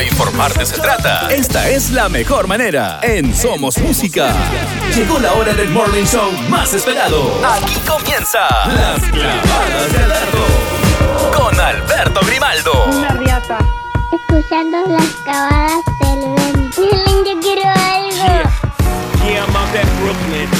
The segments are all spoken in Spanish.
de informarte se trata, esta es la mejor manera. En Somos Música. Llegó la hora del morning show más esperado. Aquí comienza Las Clavadas de Alberto. Con Alberto Grimaldo. Una riata. Escuchando las clavadas del vento. Yo quiero algo. Yeah, I'm out at Brooklyn.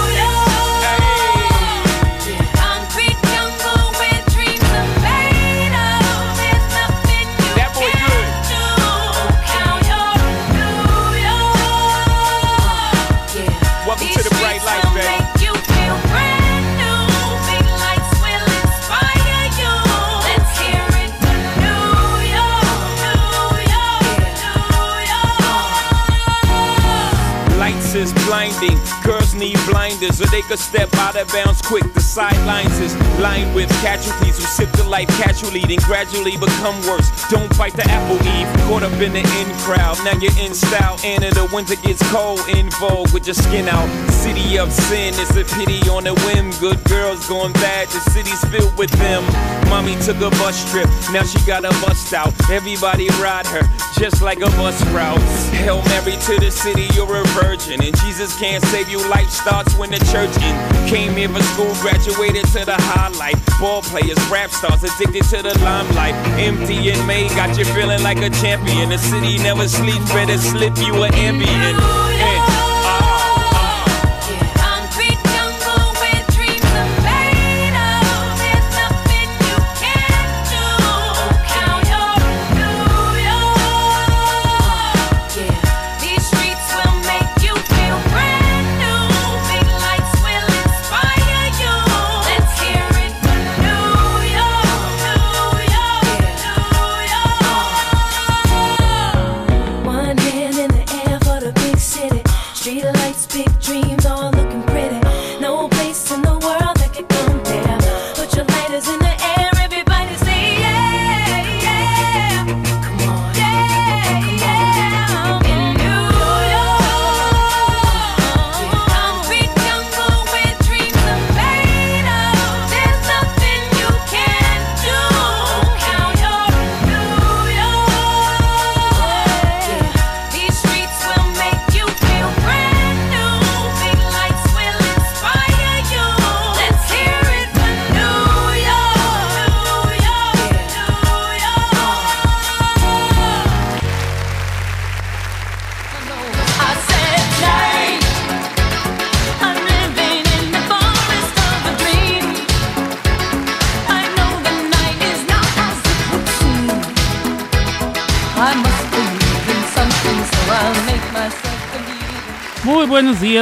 blinding, girls need blinders, or they could step out of bounds quick. The sidelines is lined with casualties who sip the life casually, then gradually become worse. Don't bite the apple eve, caught up in the in crowd. Now you're in style, and in the winter gets cold, in vogue with your skin out. City of sin, it's a pity on a whim. Good girls going bad, the city's filled with them. Mommy took a bus trip, now she got a bust out. Everybody ride her, just like a bus route. Hail Mary to the city, you're a virgin. And Jesus can't save you, life starts when the church in. Came here for school, graduated to the highlight. Ball players, rap stars, addicted to the limelight. Empty and May got you feeling like a champion. The city never sleeps, better slip you an ambient.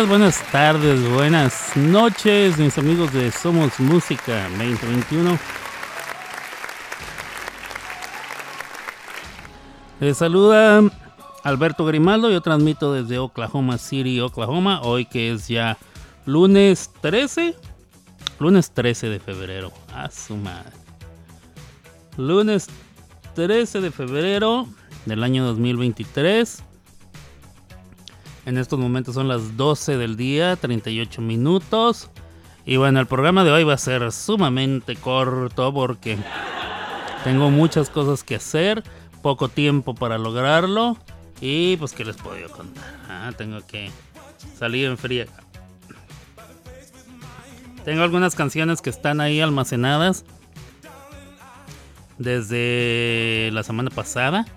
Buenas tardes, buenas noches, mis amigos de Somos Música 2021. Les saluda Alberto Grimaldo, yo transmito desde Oklahoma City, Oklahoma, hoy que es ya lunes 13, lunes 13 de febrero, a. Lunes 13 de febrero del año 2023. En estos momentos son las 12 del día, 38 minutos. Y bueno, el programa de hoy va a ser sumamente corto porque tengo muchas cosas que hacer, poco tiempo para lograrlo. Y pues, ¿qué les puedo contar? Ah, tengo que salir en fría. Tengo algunas canciones que están ahí almacenadas desde la semana pasada.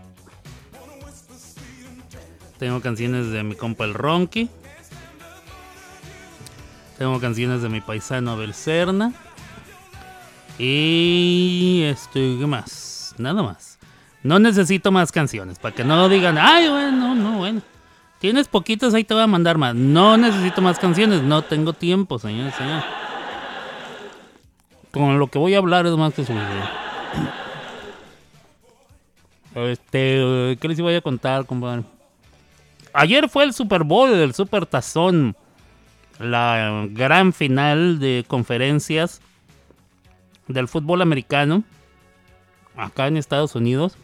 Tengo canciones de mi compa el Ronky. Tengo canciones de mi paisano Abel Serna. Y esto, ¿qué más? Nada más. No necesito más canciones, para que no digan, ay, bueno, no, bueno. Tienes poquitas, ahí te voy a mandar más. No necesito más canciones, no tengo tiempo, señor, señor. Con lo que voy a hablar es más que suficiente. Este, ¿qué les iba a contar, compadre? Ayer fue el Super Bowl, el Super Tazón, la gran final de conferencias del fútbol americano acá en Estados Unidos.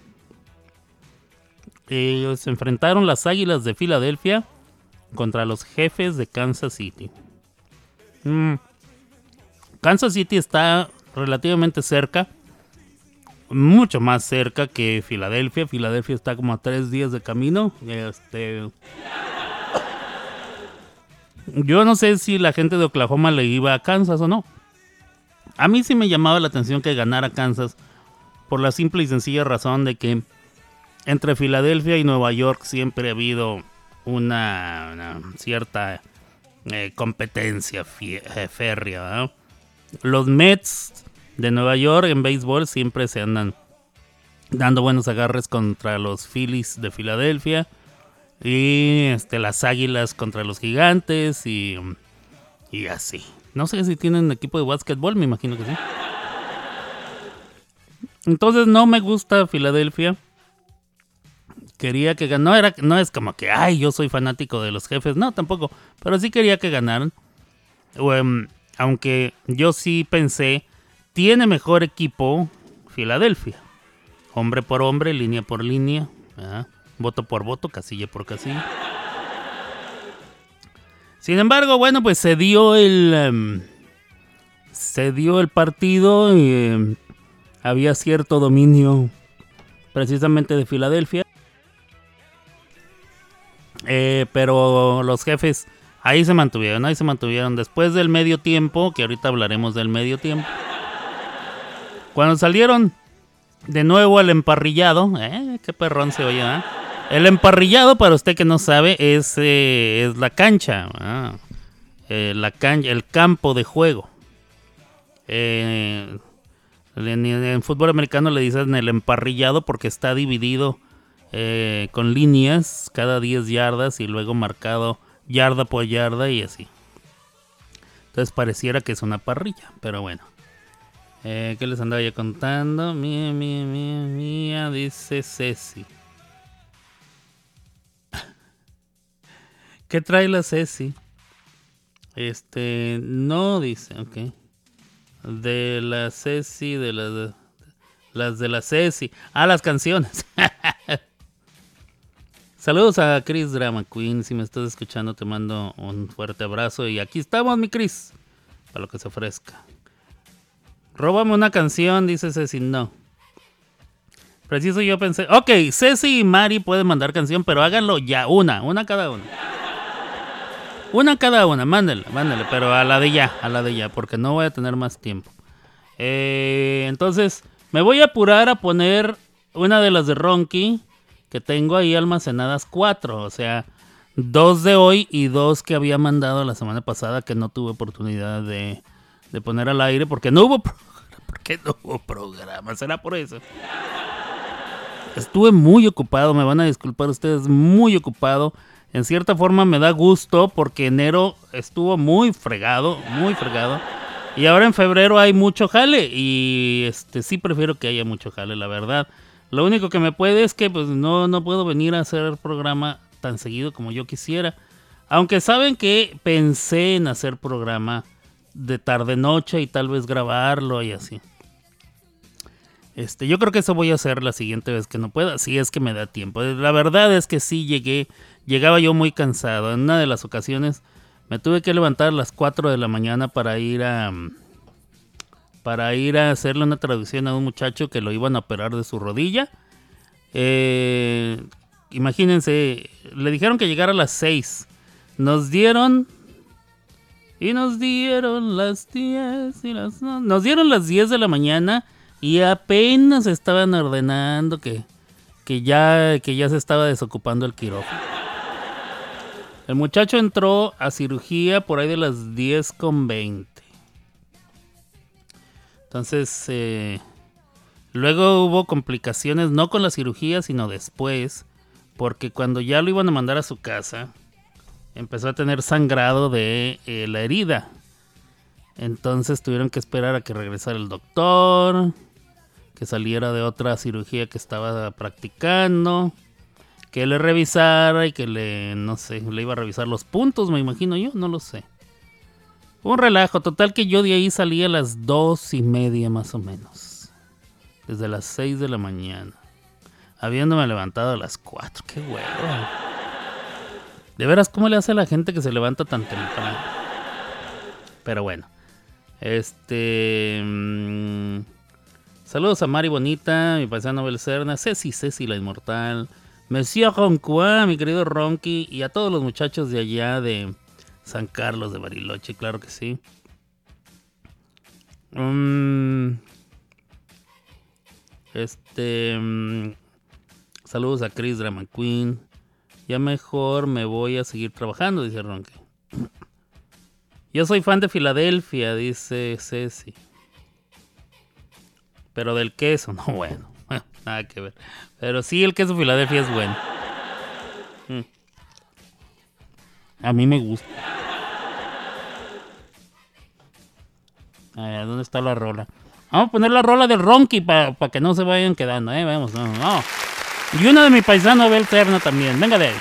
Ellos se enfrentaron las Águilas de Filadelfia contra los jefes de Kansas City. Mm. Kansas City está relativamente cerca mucho más cerca que Filadelfia. Filadelfia está como a tres días de camino. Este. Yo no sé si la gente de Oklahoma le iba a Kansas o no. A mí sí me llamaba la atención que ganara Kansas por la simple y sencilla razón de que entre Filadelfia y Nueva York siempre ha habido una, cierta eh, competencia eh, férrea. Los Mets de Nueva York en béisbol siempre se andan dando buenos agarres contra los Phillies de Filadelfia y este, las Águilas contra los Gigantes y, y así. No sé si tienen equipo de básquetbol, me imagino que sí. Entonces no me gusta Filadelfia. Quería que. No, era, no es como que, ay, yo soy fanático de los jefes. No, tampoco. Pero sí quería que ganaran. Em, aunque yo sí pensé tiene mejor equipo Filadelfia. Hombre por hombre, línea por línea, voto por voto, casilla por casilla. Sin embargo, bueno, pues se dio el em, se dio el partido y em, había cierto dominio precisamente de Filadelfia. Eh, pero los jefes ahí se mantuvieron, ahí se mantuvieron después del medio tiempo, que ahorita hablaremos del medio tiempo. Cuando salieron de nuevo al emparrillado, ¿eh? Qué perrón se oye, ¿eh? El emparrillado, para usted que no sabe, es, eh, es la cancha. Eh, la cancha, el campo de juego. En, en, fútbol americano le dicen el emparrillado porque está dividido con líneas cada 10 yardas y luego marcado yarda por yarda y así. Entonces pareciera que es una parrilla, pero bueno. Eh, ¿Qué les andaba ya contando? Mía, mía, mía, mía, dice Ceci. ¿Qué trae la Ceci? Este, no dice, ok. De la Ceci, de las, las de la Ceci. Ah, las canciones. Saludos a Chris Drama Queen. Si me estás escuchando, te mando un fuerte abrazo. Y aquí estamos, mi Chris. Para lo que se ofrezca. Róbame una canción, dice Ceci. No. Preciso yo pensé. Ok, Ceci y Mari pueden mandar canción, pero háganlo ya. Una, una cada una. Una cada una, mándale, mándale, pero a la de ya, a la de ya, porque no voy a tener más tiempo. Eh, entonces, me voy a apurar a poner una de las de Ronky, que tengo ahí almacenadas cuatro, o sea, dos de hoy y dos que había mandado la semana pasada que no tuve oportunidad de, de poner al aire porque no hubo ¿Por qué no hubo programa? ¿Será por eso? Estuve muy ocupado, me van a disculpar ustedes, muy ocupado. en cierta forma me da gusto porque enero estuvo muy fregado, muy fregado. Y ahora en febrero hay mucho jale y este sí prefiero que haya mucho jale, la verdad. Lo único que me puede es que pues no, no puedo venir a hacer el programa tan seguido como yo quisiera. Aunque saben que pensé en hacer programa de tarde noche y tal vez grabarlo y así. Este, yo creo que eso voy a hacer la siguiente vez que no pueda, si es que me da tiempo. La verdad es que sí llegué, llegaba yo muy cansado. En una de las ocasiones me tuve que levantar a las 4 de la mañana para ir a para ir a hacerle una traducción a un muchacho que lo iban a operar de su rodilla. Eh, imagínense, le dijeron que llegara a las 6. Nos dieron y nos dieron las 10 y las nos dieron las 10 de la mañana y apenas estaban ordenando que, que, ya, que ya se estaba desocupando el quirófano. El muchacho entró a cirugía por ahí de las 10 con 20. Entonces, eh, luego hubo complicaciones, no con la cirugía, sino después, porque cuando ya lo iban a mandar a su casa, empezó a tener sangrado de eh, la herida. Entonces tuvieron que esperar a que regresara el doctor, que saliera de otra cirugía que estaba practicando, que le revisara y que le, no sé, le iba a revisar los puntos, me imagino yo, no lo sé. Un relajo, total que yo de ahí salí a las dos y media más o menos. Desde las seis de la mañana. Habiéndome levantado a las cuatro. Qué huevo. De veras, ¿cómo le hace a la gente que se levanta tan temprano? Pero bueno. Este... Mm, saludos a Mari Bonita, mi paisano Belcerna, Ceci, Ceci la Inmortal, Monsieur Roncois, mi querido Ronky, y a todos los muchachos de allá de San Carlos de Bariloche, claro que sí. Mm, este. Mm, saludos a Chris Drama Queen. Ya mejor me voy a seguir trabajando, dice Ronque. Yo soy fan de Filadelfia, dice Ceci. Pero del queso, no bueno. Nada que ver. Pero sí, el queso Filadelfia es bueno. Mm. A mí me gusta. A ¿dónde está la rola? Vamos a poner la rola del Ronky para que no se vayan quedando, ¿eh? Vamos, no, no. Y una de mi paisano Bel Terna también. Venga de ahí.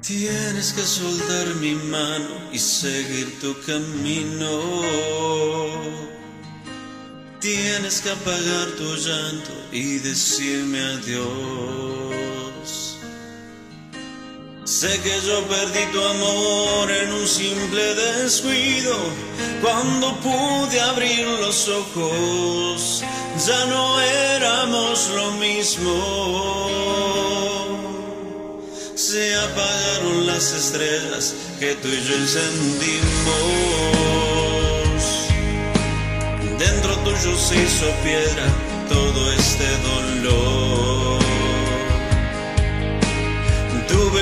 Tienes que soltar mi mano y seguir tu camino. Tienes que apagar tu llanto y decirme adiós. Sé que yo perdí tu amor en un simple descuido. Cuando pude abrir los ojos, ya no éramos lo mismo se apagaron las estrellas que tú y yo encendimos. Dentro tuyo se hizo piedra todo este dolor.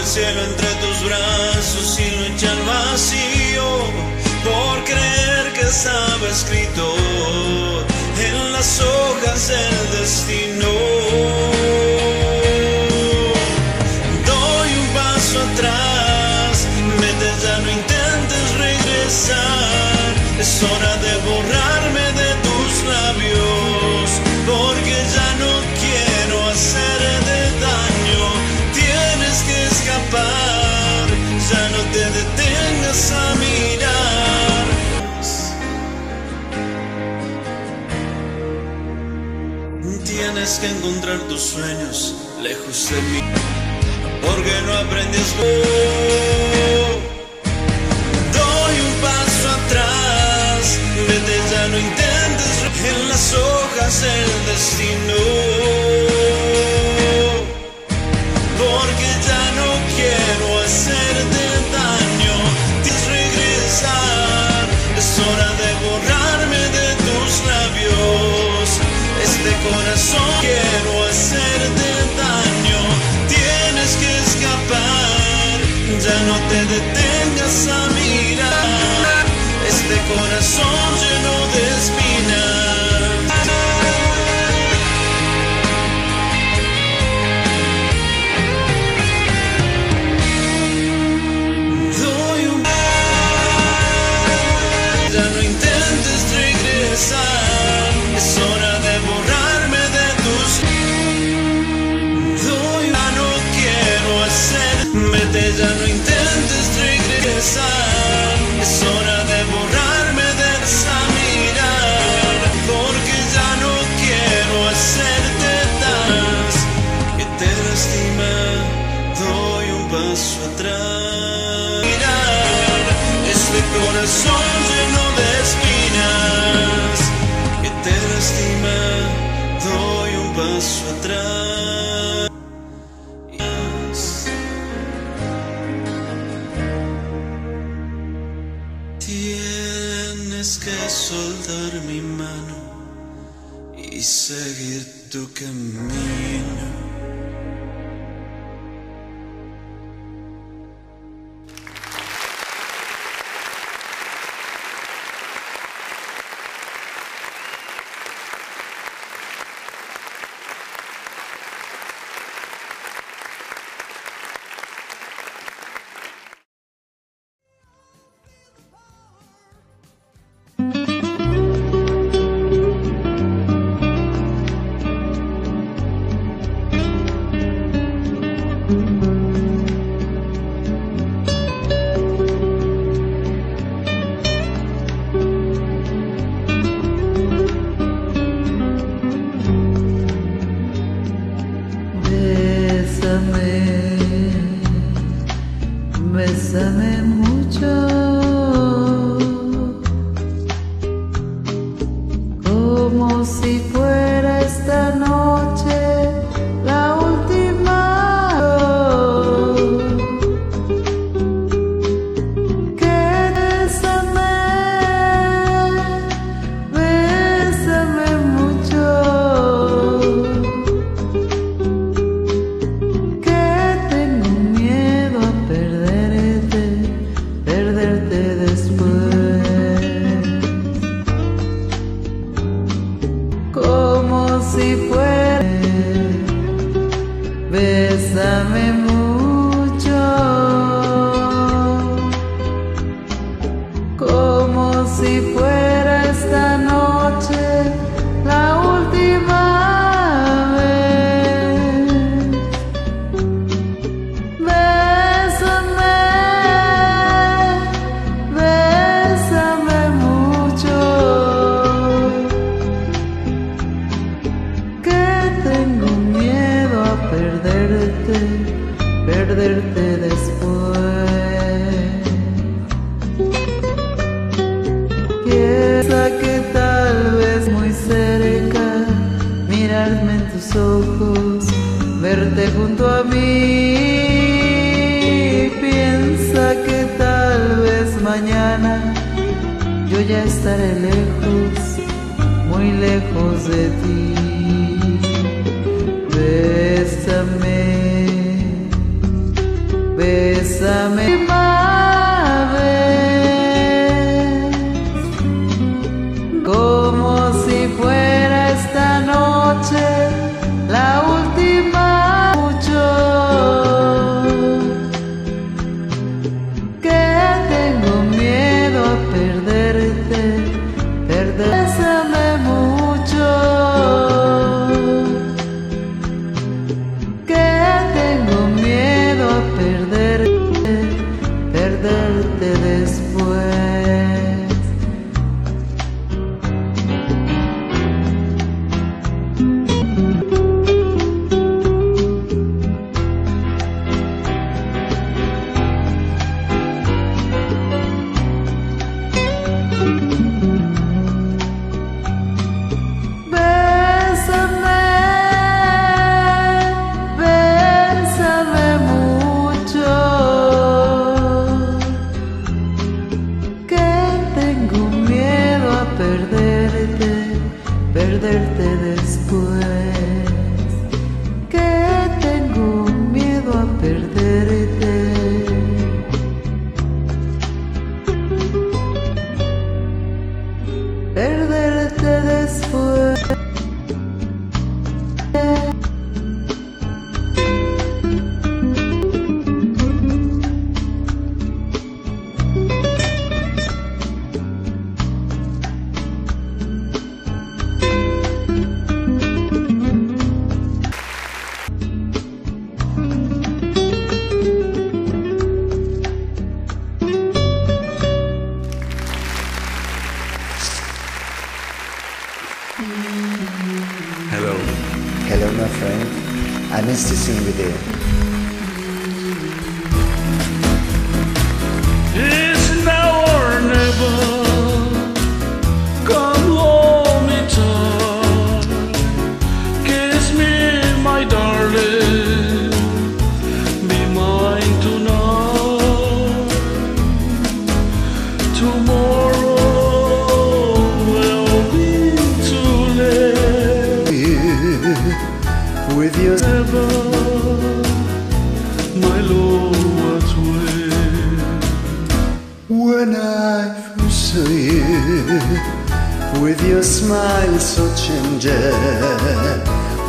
El cielo entre tus brazos y lo eché al vacío por creer que estaba escrito en las hojas del destino. atrás, vete ya no intentes regresar, es hora Que encontrar tus sueños lejos de mí porque no aprendes Doy un paso atrás, vete ya no intentes en las hojas el destino. Tienes que soltar mi mano y seguir tu camino. besame.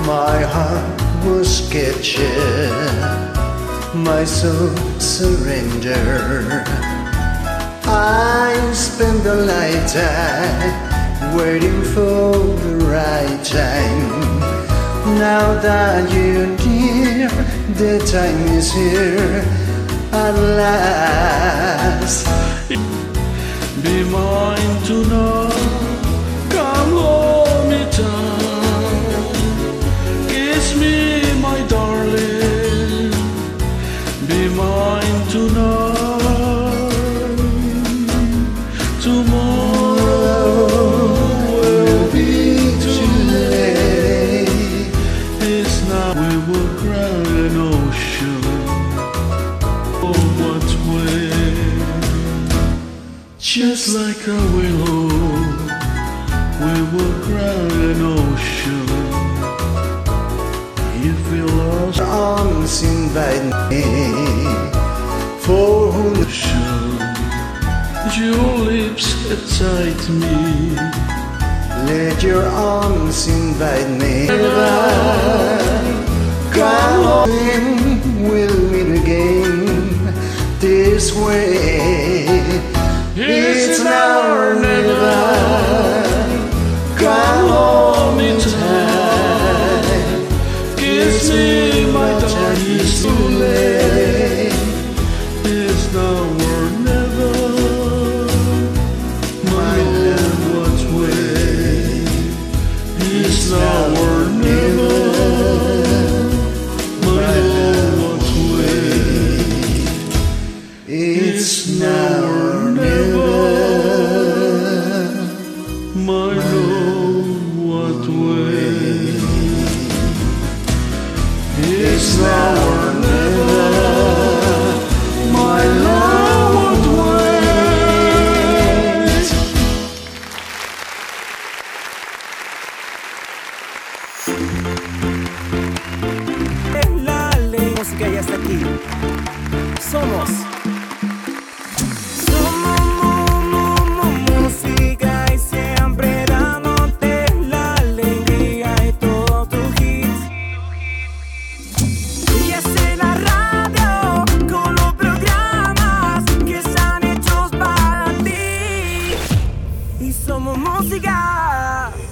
My heart was captured, my soul surrendered. I spent the lifetime waiting for the right time. Now that you're near, the time is here at last. Be mine to know. Kiss me, my darling. Be mine tonight. excite me. Let your arms invite me. Come on, we'll meet again this way.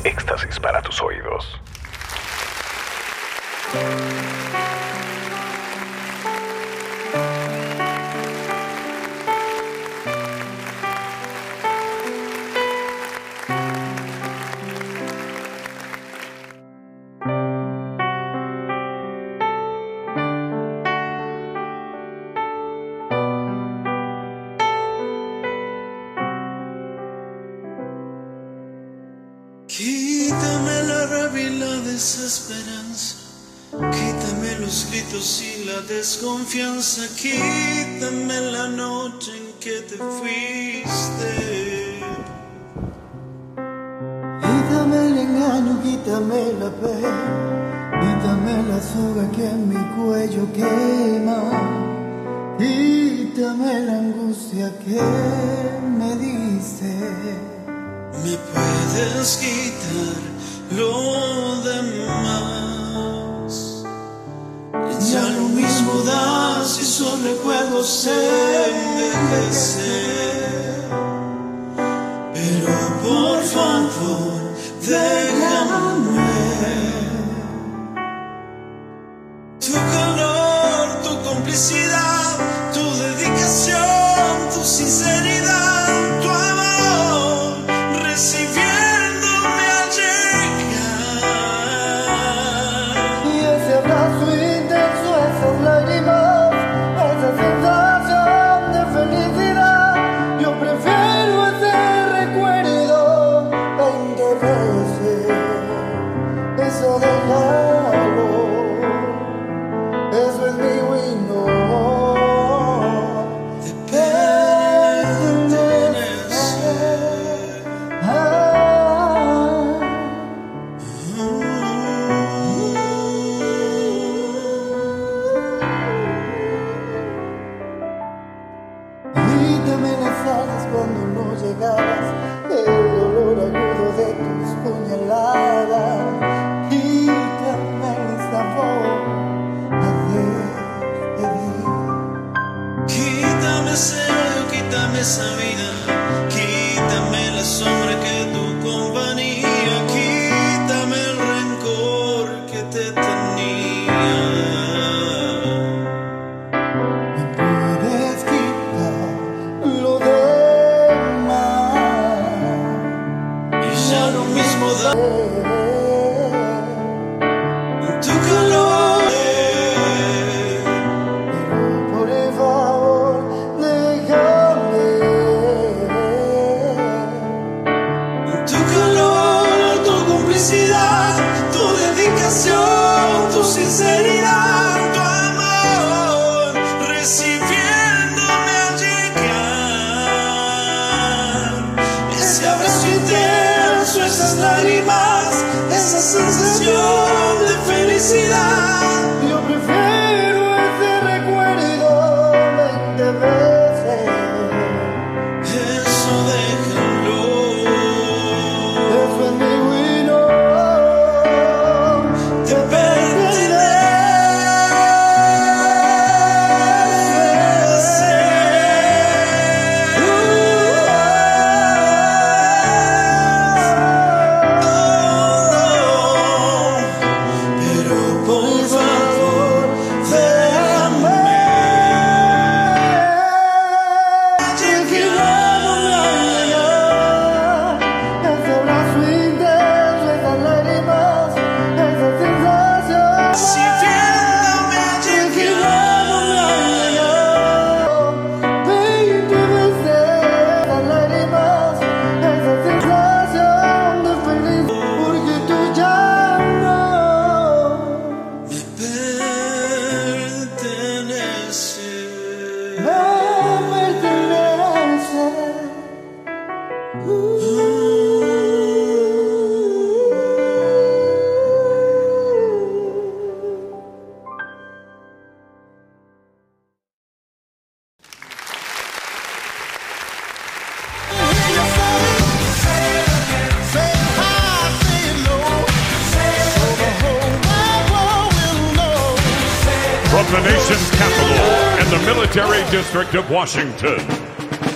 Éxtasis para tus oídos. la ve, quítame la soga que en mi cuello quema, quítame la angustia que me dice. Me puedes quitar lo demás, ya lo mismo da si son recuerdos se envejece, pero por favor, déjame. felicidad. District of Washington.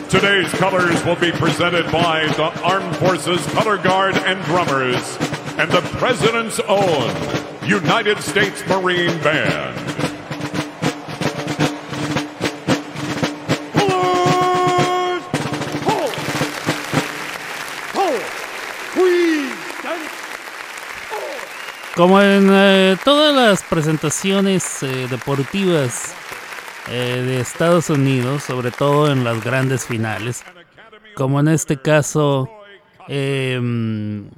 Today's colors will be presented by the Armed Forces Color Guard and Drummers and the President's own United States Marine Band. Como en eh, todas las presentaciones eh, deportivas eh, de Estados Unidos, sobre todo en las grandes finales, como en este caso eh,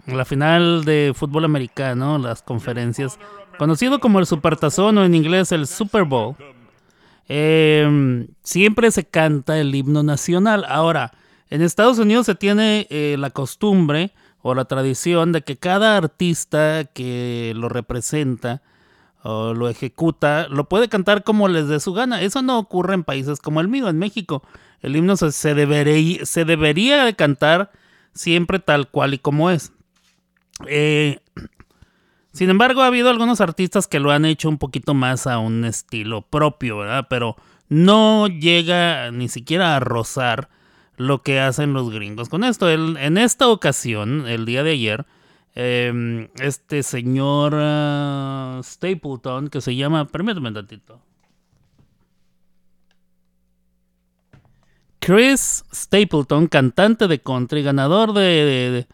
la final de fútbol americano, las conferencias, conocido como el Supertazón o en inglés el Super Bowl, eh, siempre se canta el himno nacional. Ahora, en Estados Unidos se tiene eh, la costumbre o la tradición de que cada artista que lo representa o lo ejecuta lo puede cantar como les dé su gana. Eso no ocurre en países como el mío, en México. El himno se, debería, se debería de cantar siempre tal cual y como es. Eh, sin embargo, ha habido algunos artistas que lo han hecho un poquito más a un estilo propio, ¿verdad? Pero no llega ni siquiera a rozar lo que hacen los gringos con esto. En esta ocasión, el día de ayer, eh, este señor ah, Stapleton, que se llama, permítame un tantito. Chris Stapleton, cantante de country, ganador de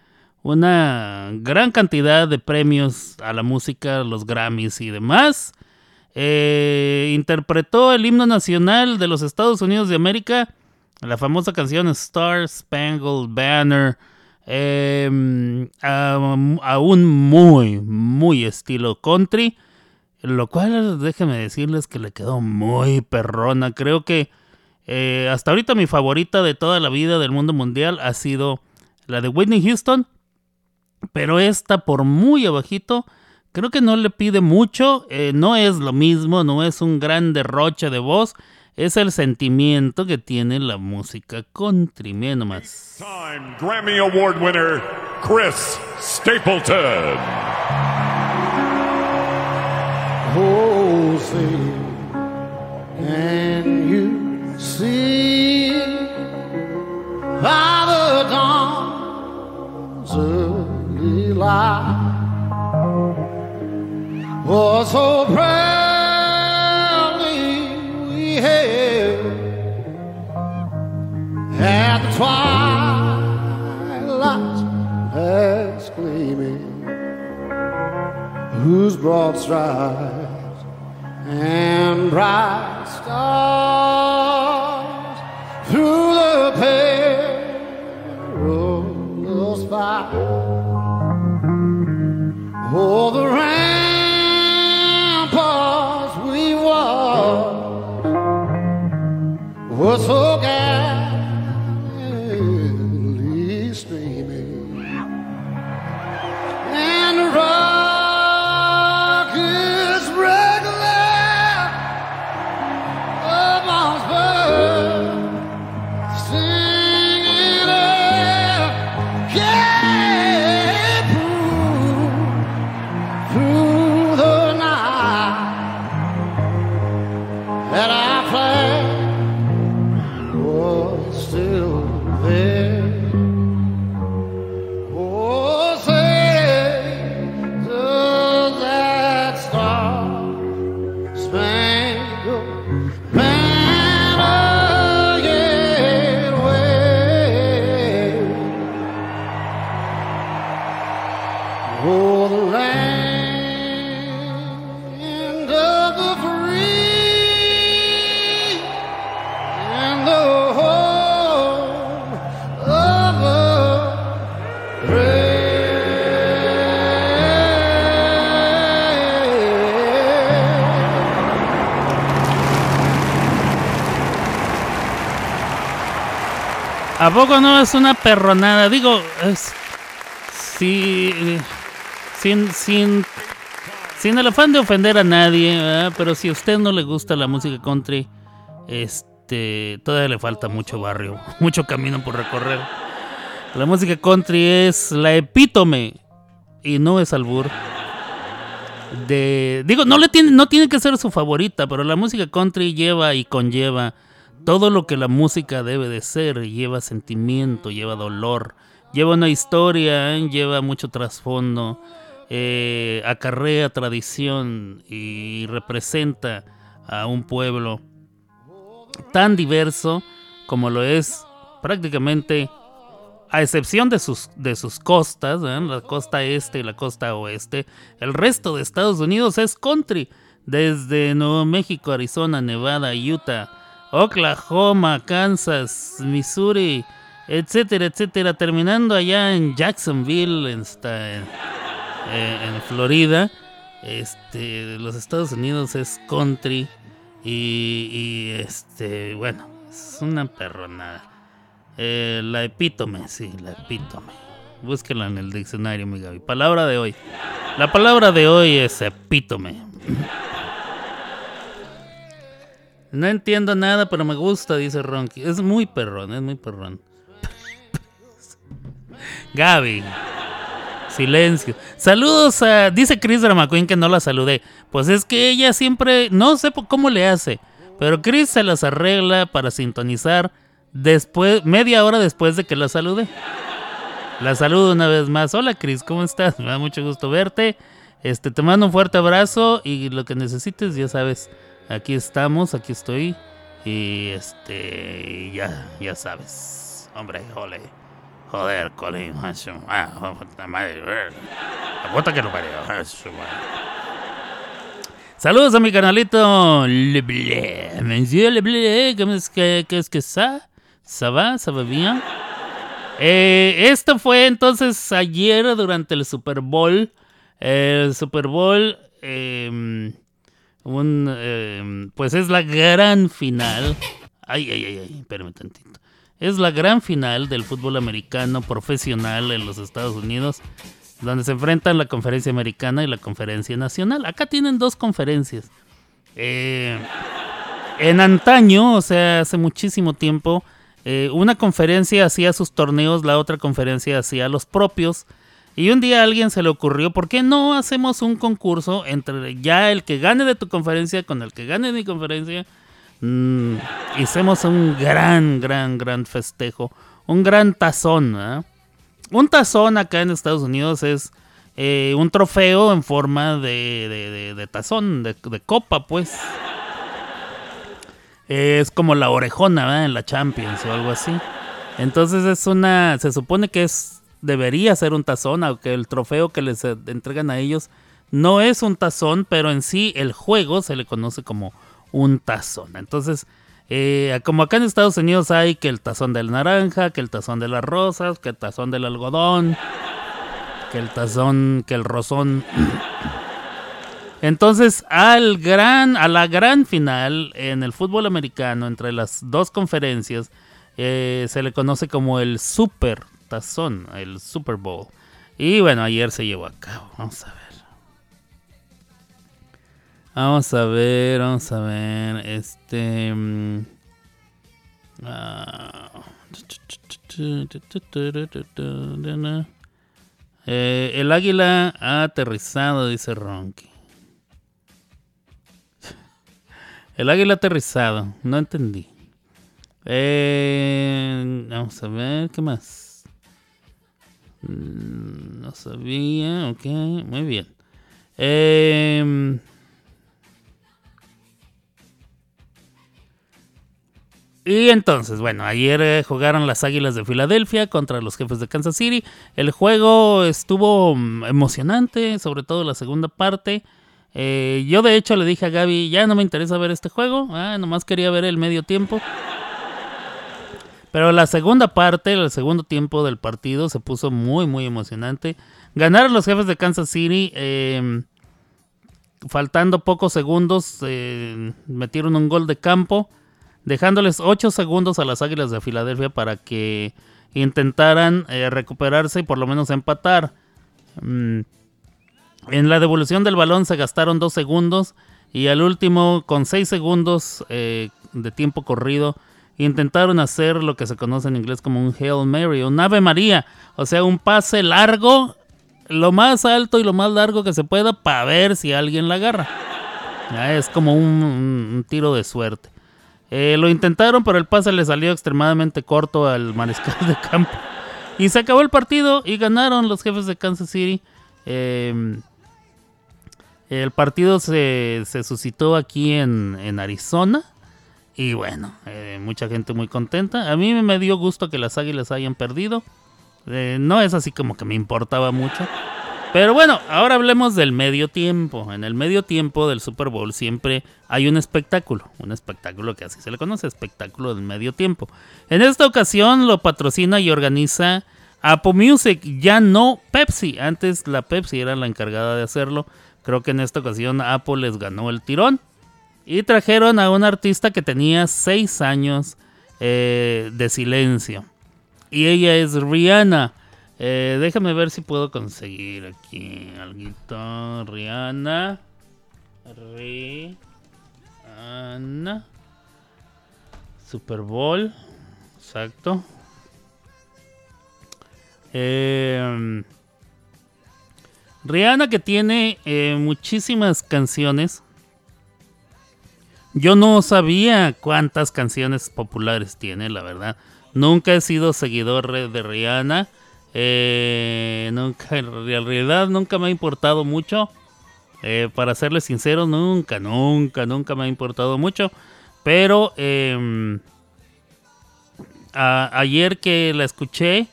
una gran cantidad de premios a la música, los Grammys y demás, eh, interpretó el himno nacional de los Estados Unidos de América, la famosa canción Star Spangled Banner, eh, a, un muy, muy estilo country, lo cual déjenme decirles que le quedó muy perrona. Creo que eh, hasta ahorita mi favorita de toda la vida del mundo mundial ha sido la de Whitney Houston. Pero esta por muy abajito, creo que no le pide mucho. eh, no es lo mismo, no es un gran derroche de voz. Es el sentimiento que tiene la música country. Miren nomás. Time Grammy Award winner Chris Stapleton. Oh, say, can you see by the dawn's early light? Oh, so proudly hailed at the twilight's last gleaming whose broad stripes and bright stars through the perilous fight. No es una perronada? Digo, es. Sin, sin, sin el afán de ofender a nadie, pero si a usted no le gusta la música country, este, todavía le falta mucho barrio, mucho camino por recorrer. La música country es la epítome y no es albur. De, digo, no le tiene, no tiene que ser su favorita, pero la música country lleva y conlleva todo lo que la música debe de ser. Lleva sentimiento, lleva dolor, lleva una historia, ¿eh? lleva mucho trasfondo, eh, acarrea tradición y representa a un pueblo tan diverso como lo es prácticamente a excepción de sus, de sus costas, ¿eh? la costa este y la costa oeste, el resto de Estados Unidos es country, desde Nuevo México, Arizona, Nevada, Utah, Oklahoma, Kansas, Missouri, etcétera, etcétera, terminando allá en Jacksonville, en, en- eh, en Florida. Este, los Estados Unidos es country y, y, este, bueno, es una perronada. Eh, la epítome, sí, la epítome. Búsquela en el diccionario, mi Gaby. Palabra de hoy. La palabra de hoy es epítome. No entiendo nada, pero me gusta, dice Ronky. Es muy perrón, es muy perrón. Gaby. Silencio. Saludos a. Dice Chris Dramaqueen que no la saludé. Pues es que ella siempre. No sé cómo le hace. Pero Chris se las arregla para sintonizar después, media hora después de que la salude. La saludo una vez más. Hola Chris, ¿cómo estás? Me da mucho gusto verte. Este, te mando un fuerte abrazo y lo que necesites, ya sabes. Aquí estamos, aquí estoy. Y este, ya, ya sabes. Hombre, ole. Joder, Colin. ah, puta madre, eh. La puta que lo parió. ah. Saludos a mi canalito Le Blé. Monsieur Le Blé. ¿Cómo es que, que es que va? ¿Ça va bien? Eh, esto fue entonces ayer durante el Super Bowl. El Super Bowl, eh, un, eh, pues es la gran final. Ay, ay, ay, ay, espérame tantito. Es la gran final del fútbol americano profesional en los Estados Unidos, donde se enfrentan la conferencia americana y la conferencia nacional. Acá tienen dos conferencias. Eh, En antaño, o sea, hace muchísimo tiempo, eh, una conferencia hacía sus torneos, la otra conferencia hacía los propios. Y un día a alguien se le ocurrió, ¿por qué no hacemos un concurso entre ya el que gane de tu conferencia con el que gane de mi conferencia? Mm, hicimos un gran, gran, gran festejo, un gran tazón. ¿verdad? Un tazón acá en Estados Unidos es eh, un trofeo en forma de, de- de- tazón, de, de copa, pues. Es como la orejona ¿verdad? en la Champions o algo así. Entonces es una, se supone que es, debería ser un tazón, aunque el trofeo que les eh, entregan a ellos no es un tazón, pero en sí el juego se le conoce como un tazón. Entonces, eh, como acá en Estados Unidos hay que el tazón del naranja, que el tazón de las rosas, que el tazón del algodón, que el tazón, que el rosón. Entonces, al gran, a la gran final en el fútbol americano, entre las dos conferencias, eh, se le conoce como el Super Tazón, el Super Bowl. Y bueno, ayer se llevó a cabo. Vamos a ver. Vamos a ver, vamos a ver. Este. mm, ah, eh, el águila ha aterrizado, dice Ronky. El águila aterrizado, no entendí. Eh, vamos a ver, ¿qué más? Mm, No sabía, ok, muy bien. Eh, y entonces, bueno, ayer eh, jugaron las Águilas de Filadelfia contra los jefes de Kansas City. El juego estuvo mm, emocionante, sobre todo la segunda parte. Eh, yo de hecho le dije a Gaby, ya no me interesa ver este juego, ah, nomás quería ver el medio tiempo. Pero la segunda parte, el segundo tiempo del partido se puso muy, muy emocionante. Ganaron los jefes de Kansas City. eh, faltando pocos segundos, eh, metieron un gol de campo, dejándoles 8 segundos a las Águilas de Filadelfia para que intentaran eh, recuperarse y por lo menos empatar. Mm, en la devolución del balón se gastaron 2 segundos y al último, con 6 segundos eh, de tiempo corrido, intentaron hacer lo que se conoce en inglés como un Hail Mary, un Ave María, o sea, un pase largo, lo más alto y lo más largo que se pueda para ver si alguien la agarra. Ya, es como un, tiro de suerte. Eh, lo intentaron, pero el pase le salió extremadamente corto al mariscal de campo. Y se acabó el partido y ganaron los jefes de Kansas City. Eh, el partido se, se suscitó aquí en, en Arizona. Y bueno, eh, mucha gente muy contenta. A mí me dio gusto que las águilas hayan perdido. Eh, no es así como que me importaba mucho. Pero bueno, ahora hablemos del medio tiempo. En el medio tiempo del Super Bowl siempre hay un espectáculo. Un espectáculo que así se le conoce, espectáculo del medio tiempo. En esta ocasión lo patrocina y organiza Apple Music, ya no Pepsi. Antes la Pepsi era la encargada de hacerlo. Creo que en esta ocasión Apple les ganó el tirón. Y trajeron a un artista que tenía 6 años eh, de silencio. Y ella es Rihanna. Eh, déjame ver si puedo conseguir aquí algo. Rihanna. Rihanna. Super Bowl. Exacto. Eh, Rihanna que tiene eh, muchísimas canciones. Yo no sabía cuántas canciones populares tiene, la verdad. Nunca he sido seguidor de Rihanna. Eh, nunca, en realidad nunca me ha importado mucho. Eh, para serles sincero, nunca, nunca, nunca me ha importado mucho. Pero em, ayer que la escuché,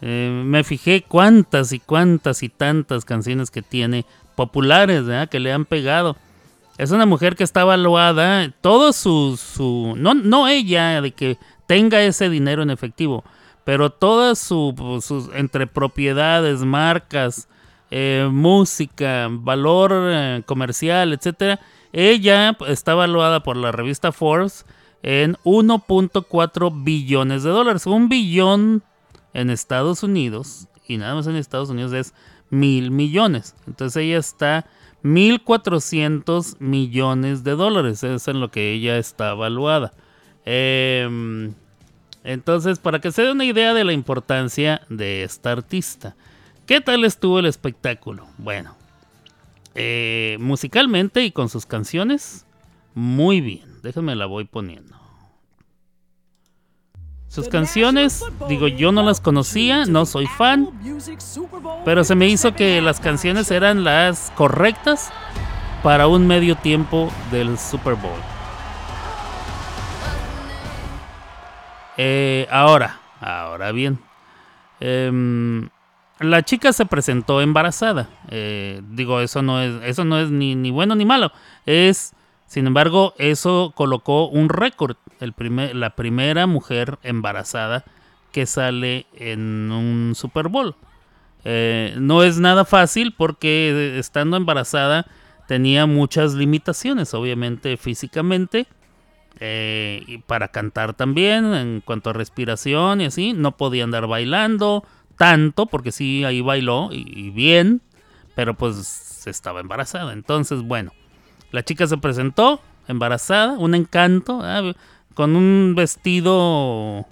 eh, me fijé cuántas y cuántas y tantas canciones que tiene populares. Que le han pegado. Es una mujer que está evaluada, todo su, su no, no ella de que tenga ese dinero en efectivo, pero todas su, sus entre propiedades, marcas, eh, música, valor eh, comercial, etcétera, ella está evaluada por la revista Forbes en 1.4 billones de dólares. Un billón en Estados Unidos, y nada más en Estados Unidos es mil millones. Entonces ella está 1.400 millones de dólares. Es en lo que ella está evaluada. Em, entonces, para que se dé una idea de la importancia de esta artista. ¿Qué tal estuvo el espectáculo? Bueno, eh, musicalmente y con sus canciones, muy bien. Déjenme la voy poniendo. Sus canciones, digo, yo no las conocía, no soy fan, pero se me hizo que las canciones eran las correctas para un medio tiempo del Super Bowl. Eh, ahora, ahora bien, em, la chica se presentó embarazada. Eh, digo, eso no es, eso no es ni, ni bueno ni malo. Es sin embargo, eso colocó un récord. la primera mujer embarazada que sale en un Super Bowl. Eh, no es nada fácil porque estando embarazada tenía muchas limitaciones, obviamente físicamente. Eh, y para cantar también, en cuanto a respiración y así, no podía andar bailando tanto, porque sí, ahí bailó y bien, pero pues estaba embarazada. Entonces, bueno, la chica se presentó embarazada, un encanto, ah, con un vestido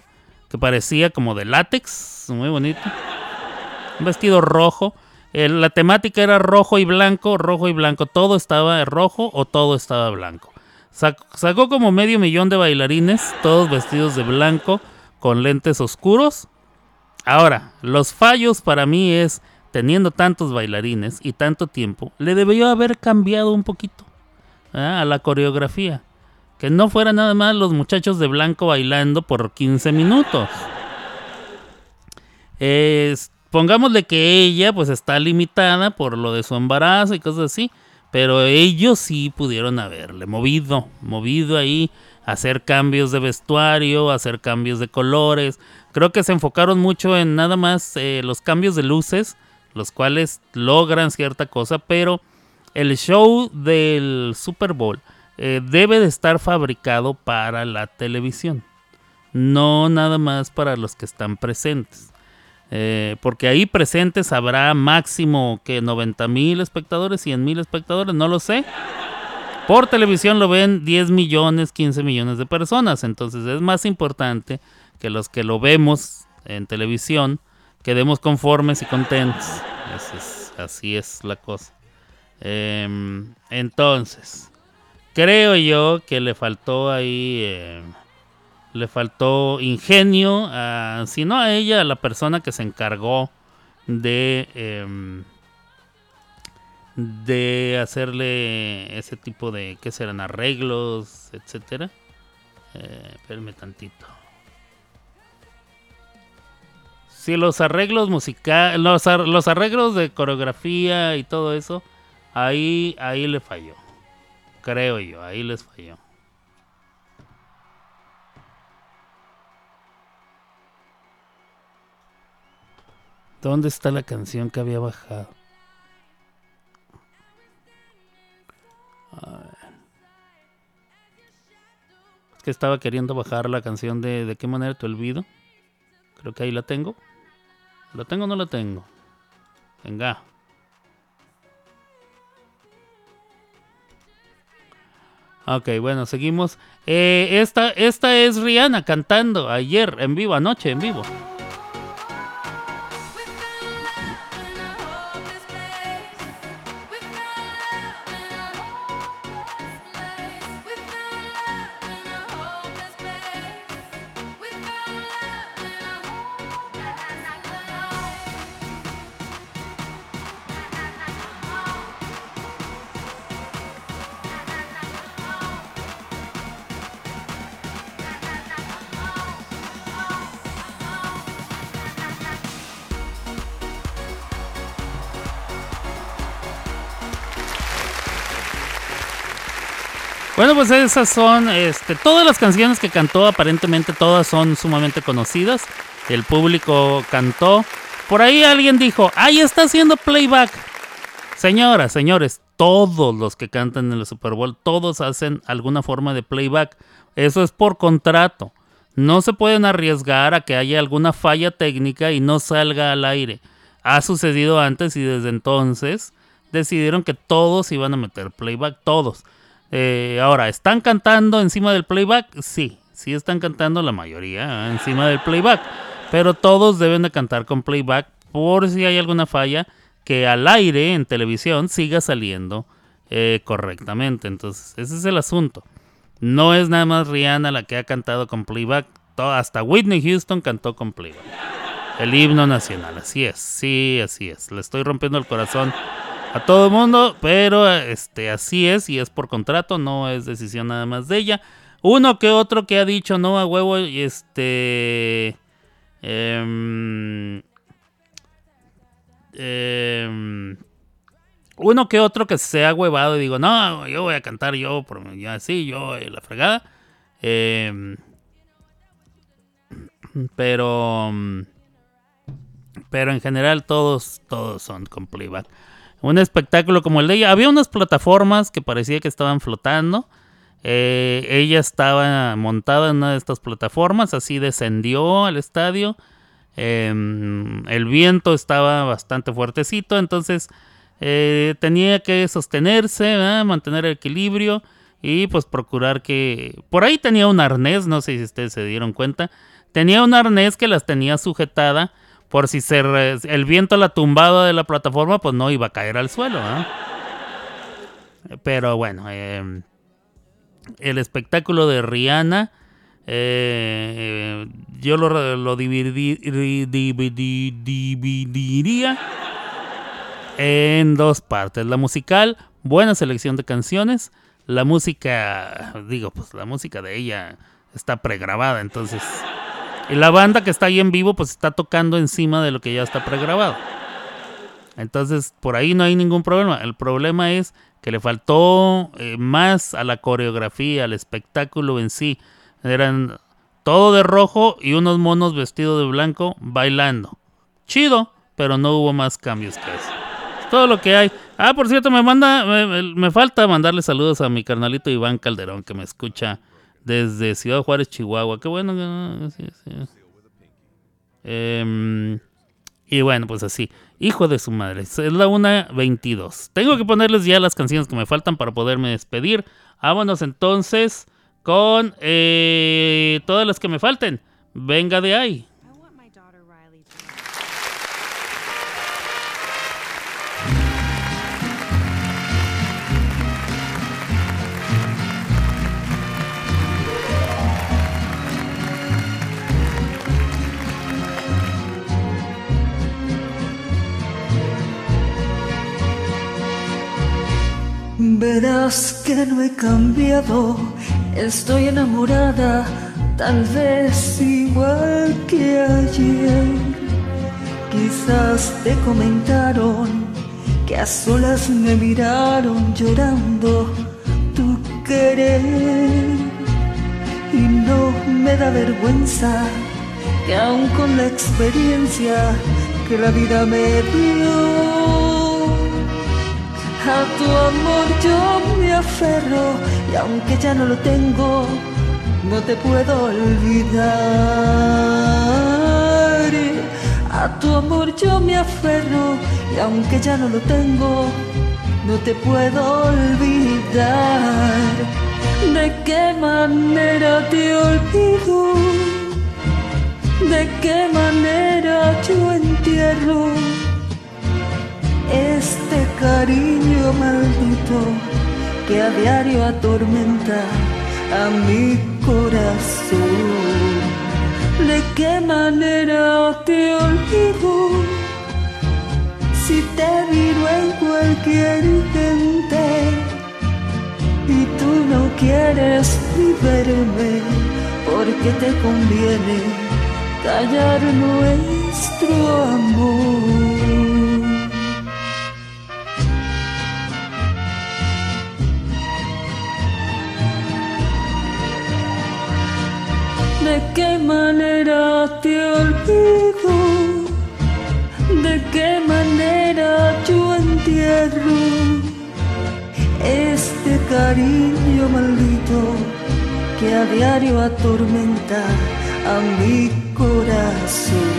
que parecía como de látex, muy bonito. Un vestido rojo. la temática era rojo y blanco, rojo y blanco. Todo estaba rojo o todo estaba blanco. sacó como medio millón de bailarines, todos vestidos de blanco, con lentes oscuros. Ahora, los fallos para mí es, teniendo tantos bailarines y tanto tiempo, le debió haber cambiado un poquito. ¿Ah? a la coreografía. Que no fuera nada más los muchachos de blanco bailando por 15 minutos. pongámosle que ella pues está limitada por lo de su embarazo y cosas así. Pero ellos sí pudieron haberle movido, movido ahí, hacer cambios de vestuario, hacer cambios de colores. Creo que se enfocaron mucho en nada más eh, los cambios de luces, los cuales logran cierta cosa, pero el show del Super Bowl eh, debe de estar fabricado para la televisión, no nada más para los que están presentes. Eh, porque ahí presentes habrá máximo que 90 mil espectadores, 100 mil espectadores, no lo sé. Por televisión lo ven 10 millones, 15 millones de personas. Entonces es más importante que los que lo vemos en televisión quedemos conformes y contentos. así es la cosa. Em, entonces, creo yo que le faltó ahí, em, le faltó ingenio, a, si no a ella, a la persona que se encargó de, em, de hacerle ese tipo de, ¿qué serán? Arreglos, etcétera. Eh, espérame tantito. Si los arreglos musicales, los arreglos de coreografía y todo eso Ahí, ahí le falló. Creo yo, ahí les falló. ¿Dónde está la canción que había bajado? Es que estaba queriendo bajar la canción de ¿De qué manera te olvido? Creo que ahí la tengo. ¿La tengo o no la tengo? Venga. Ok, bueno, seguimos. Eh, esta, esta es Rihanna cantando ayer en vivo, anoche en vivo. Bueno, pues esas son este, todas las canciones que cantó, aparentemente todas son sumamente conocidas. El público cantó. Por ahí alguien dijo, ahí está haciendo playback. Señoras, señores, todos los que cantan en el Super Bowl, todos hacen alguna forma de playback. Eso es por contrato. No se pueden arriesgar a que haya alguna falla técnica y no salga al aire. Ha sucedido antes y desde entonces decidieron que todos iban a meter playback, todos. Eh, ahora, ¿están cantando encima del playback? Sí, sí están cantando la mayoría encima del playback. Pero todos deben de cantar con playback por si hay alguna falla que al aire en televisión siga saliendo eh, correctamente. Entonces, ese es el asunto. No es nada más Rihanna la que ha cantado con playback. Hasta Whitney Houston cantó con playback. El himno nacional, así es, sí, así es. Le estoy rompiendo el corazón a todo mundo, pero este, así es y es por contrato, no es decisión nada más de ella. Uno que otro que ha dicho no a huevo, este. em, uno que otro que se ha huevado y digo, no, yo voy a cantar yo, ya sí, yo, eh, la fregada. Em, pero. Pero en general todos, todos son con playback. Un espectáculo como el de ella. Había unas plataformas que parecía que estaban flotando. Eh, ella estaba montada en una de estas plataformas, así descendió al estadio. Em, el viento estaba bastante fuertecito, entonces eh, tenía que sostenerse, mantener el equilibrio y pues procurar que... Por ahí tenía un arnés, no sé si ustedes se dieron cuenta. Tenía un arnés que las tenía sujetada por si se re- el viento la tumbaba de la plataforma, pues no iba a caer al suelo. ¿verdad? Pero bueno, em, el espectáculo de Rihanna, eh, yo lo, dividiría en dos partes. La musical, buena selección de canciones. La música, digo, pues la música de ella está pregrabada, entonces... Y la banda que está ahí en vivo, pues está tocando encima de lo que ya está pregrabado. Entonces, por ahí no hay ningún problema. El problema es que le faltó eh, más a la coreografía, al espectáculo en sí. Eran todo de rojo y unos monos vestidos de blanco bailando. Chido, pero no hubo más cambios que eso. Es todo lo que hay. Ah, por cierto, me manda, me- me falta mandarle saludos a mi carnalito Iván Calderón, que me escucha desde Ciudad Juárez, Chihuahua. Qué bueno que... sí. Em, y bueno, pues así. Hijo de su madre. Es la 1.22. Tengo que ponerles ya las canciones que me faltan para poderme despedir. Vámonos entonces con eh, todas las que me falten. Venga de ahí. Verás que no he cambiado, estoy enamorada, tal vez igual que ayer. Quizás te comentaron que a solas me miraron llorando tu querer. Y no me da vergüenza que aún con la experiencia que la vida me dio, a tu amor yo me aferro y aunque ya no lo tengo, no te puedo olvidar. A tu amor yo me aferro y aunque ya no lo tengo, no te puedo olvidar. ¿De qué manera te olvido? ¿De qué manera yo entierro? Este cariño maldito que a diario atormenta a mi corazón. ¿De qué manera te olvido? Si te miro en cualquier gente y tú no quieres ni verme porque te conviene callar nuestro amor. de qué manera te olvido, de qué manera yo entierro este cariño maldito que a diario atormenta a mi corazón.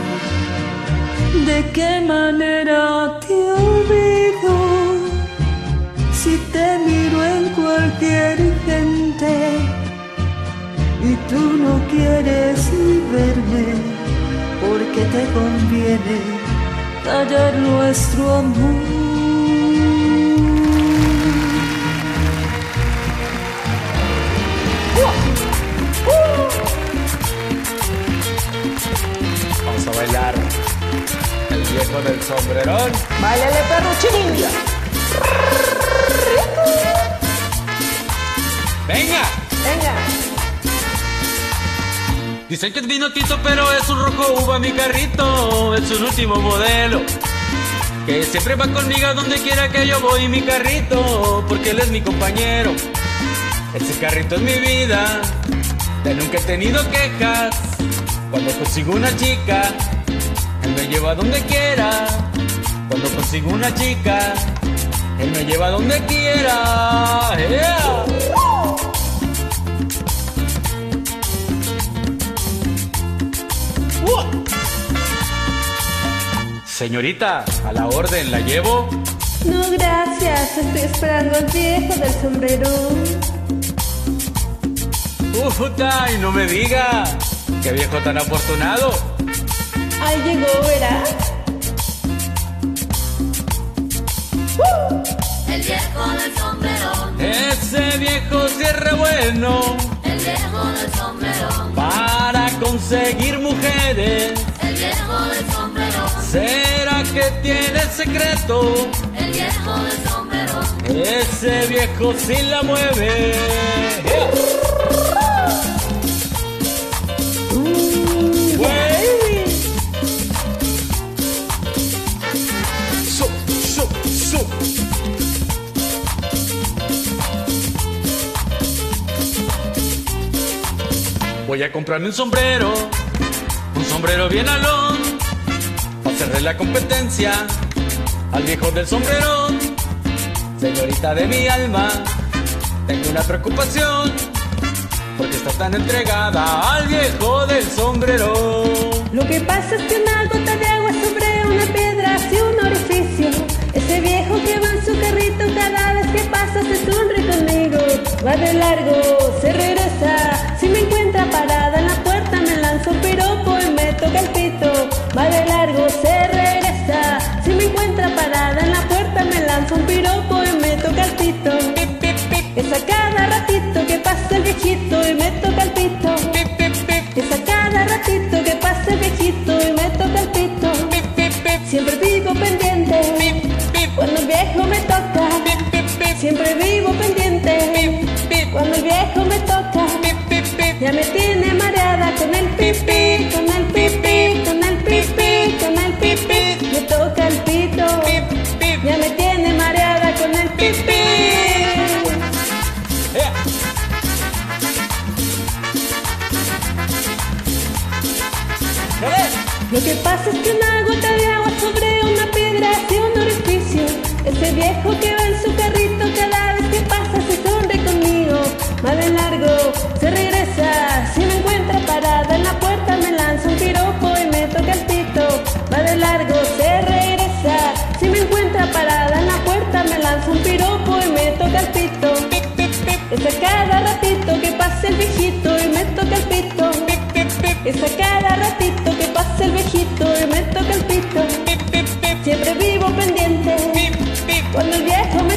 ¿De qué manera te olvido si te miro en cualquier gente? Tú no quieres ni verme, porque te conviene callar nuestro amor. Vamos a bailar el viejo del sombrerón. Báilale perro chininja. ¡Venga! Venga. Dicen que es vino tinto, pero es un rojo uva mi carrito. Es un último modelo. Que siempre va conmigo donde quiera que yo voy mi carrito. Porque él es mi compañero. Ese carrito es mi vida. De nunca he tenido quejas. Cuando consigo una chica, él me lleva donde quiera. Cuando consigo una chica, él me lleva donde quiera. Yeah. Señorita, a la orden, ¿la llevo? No, gracias. Estoy esperando al viejo del sombrero. Puta, y no me diga. Qué viejo tan afortunado. Ahí llegó, ¿verdad? El viejo del sombrero, Ese viejo sí es re bueno el viejo del sombrero, para conseguir mujeres. el viejo del sombrero, ¿Será que tiene secreto? el viejo del sombrero. Ese viejo sí la mueve. Su, su, su. Voy a comprarme un sombrero, un sombrero bien alón, hacerle la competencia al viejo del sombrerón. Señorita de mi alma, tengo una preocupación, porque está tan entregada al viejo del sombrero. Lo que pasa es que una gota de agua sobre una piedra hace un orificio. Ese viejo que va en su carrito cada vez que pasa se sonríe conmigo. Va de largo, se regresa. Si me encuentra parada en la puerta me lanza un piropo y me toca el pito. Va de largo, se regresa. Si me encuentra parada en la puerta me lanza un piropo y me toca el pito. Es a cada ratito que pasa el viejito y me toca el pito. Es a cada ratito que pasa el viejito y me toca el pito. Siempre vivo pendiente cuando el viejo me toca. Siempre vivo pendiente cuando el viejo me toca. Ya me tiene mareada con el pipi, con el pipi, que pasa es que una gota de agua sobre una piedra hace un orificio. Ese viejo que va en su carrito cada vez que pasa se sonríe conmigo. Va de largo, se regresa. Si me encuentra parada en la puerta me lanza un piropo y me toca el pito. Va de largo, se regresa. Si me encuentra parada en la puerta me lanza un piropo y me toca el pito. Es a cada ratito que pasa el viejito y me toca el pito. Es a cada cuando el viejo me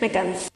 me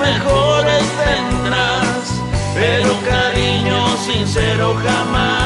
mejores tendrás, pero cariño sincero jamás.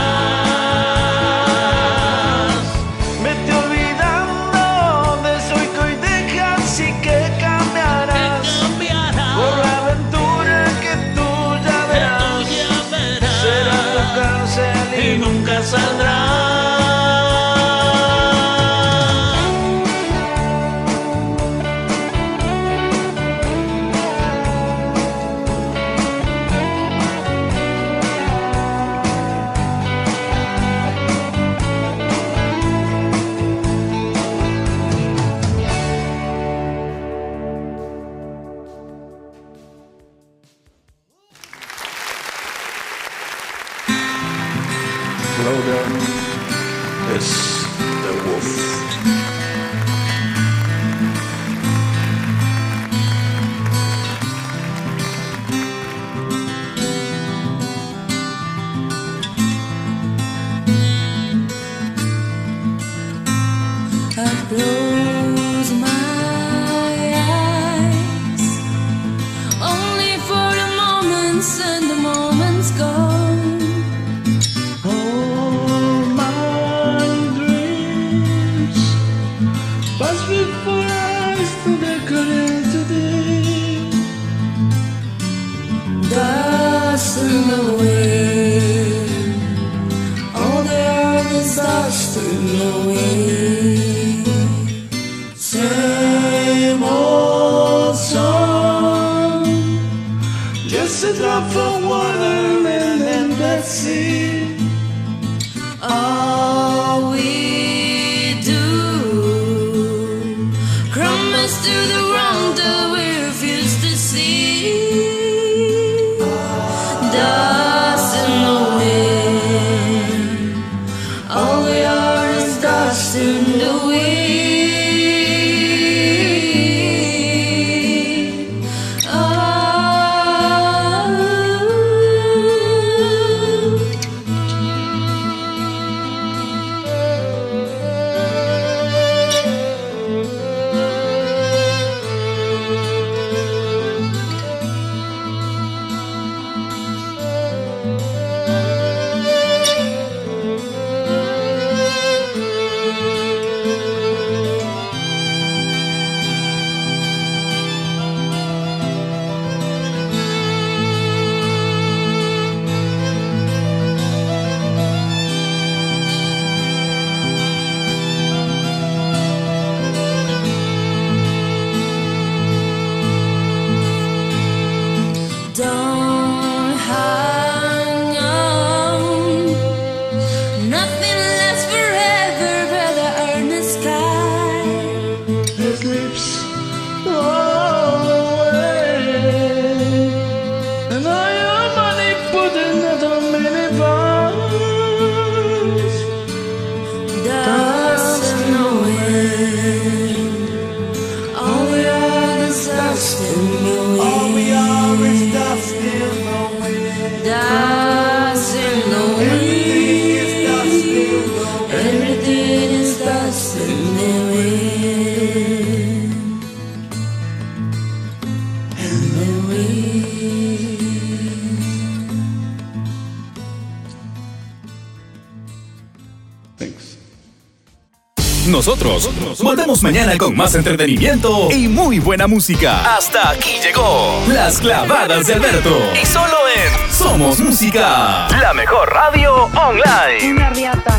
Nosotros volvemos mañana con más entretenimiento y muy buena música. Hasta aquí llegó Las Clavadas de Alberto. Y solo en Somos Música, la mejor radio online. Una riata.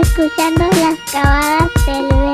Escuchando las cavadas del viento.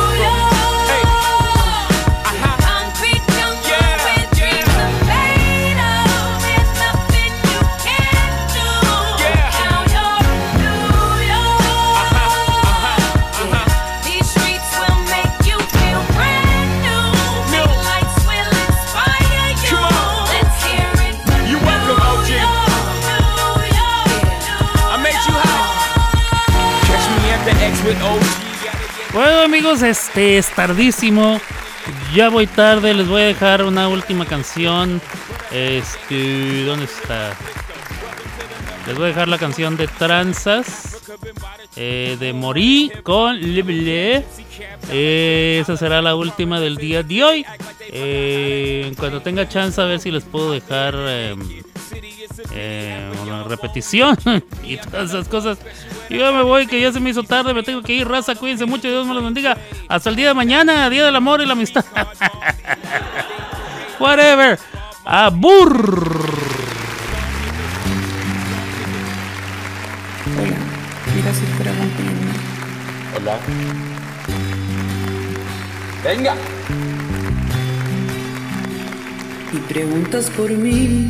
Amigos, este es tardísimo. Ya voy tarde, les voy a dejar una última canción. Este, ¿dónde está? Les voy a dejar la canción de Tranzas. eh, de Morí con Lible. Eh, esa será la última del día de hoy. Eh, cuando tenga chance a ver si les puedo dejar eh, una repetición y todas esas cosas. Y yo me voy, que ya se me hizo tarde, me tengo que ir, raza, cuídense mucho, Dios me los bendiga. Hasta el día de mañana, Día del Amor y la Amistad. Whatever. Abur. Hola, mira si fuera. Hola. Venga. Y preguntas por mí,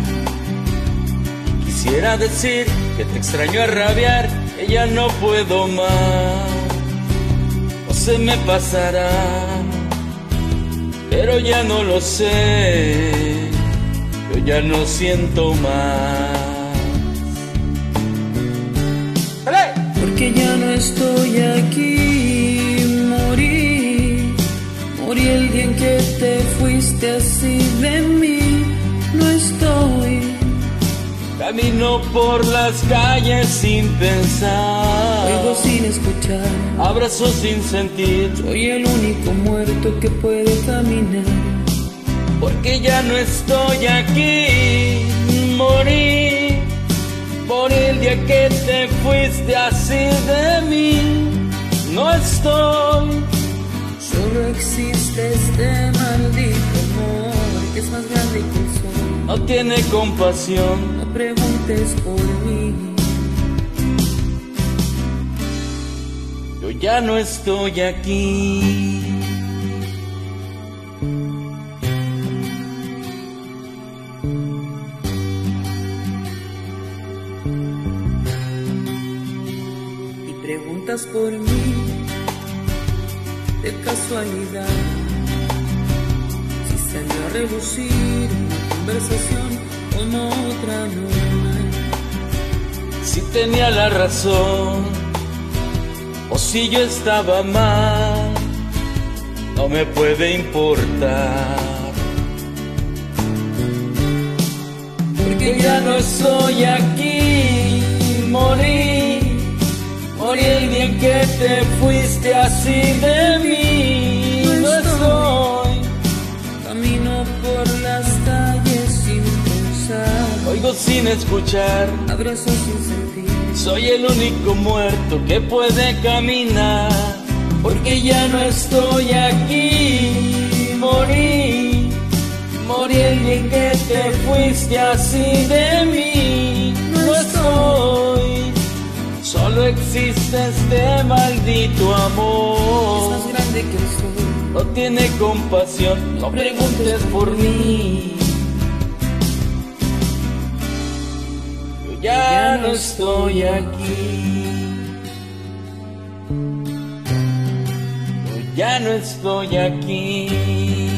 Quisiera decir que te extraño a rabiar, ya no puedo más. O se me pasará, pero ya no lo sé. Yo ya no siento más. Porque ya no estoy aquí, morí, morí el día en que te fuiste así de mí, no estoy. Camino por las calles sin pensar. Oigo sin escuchar, Abrazo sin sentir. soy el único muerto que puede caminar. Porque ya no estoy aquí. Morí. Por el día que te fuiste así de mí. No estoy. Solo existe este maldito amor que es más grande que el sol. No tiene compasión. Preguntes por mí. Yo ya no estoy aquí. y preguntas por mí de casualidad si salió a relucir una conversación Si tenía la razón o si yo estaba mal, no me puede importar. Porque ya no estoy aquí, morí, morí el día que te fuiste así de mí. Calles sin escuchar. abrazo sin sentir Soy el único muerto que puede caminar, porque ya no estoy aquí. Morí, morí el día que te fuiste así de mí. No estoy, solo existe este maldito amor. Es más grande que el sol. No tiene compasión, no preguntes por mí. Ya no estoy aquí. Ya no estoy aquí.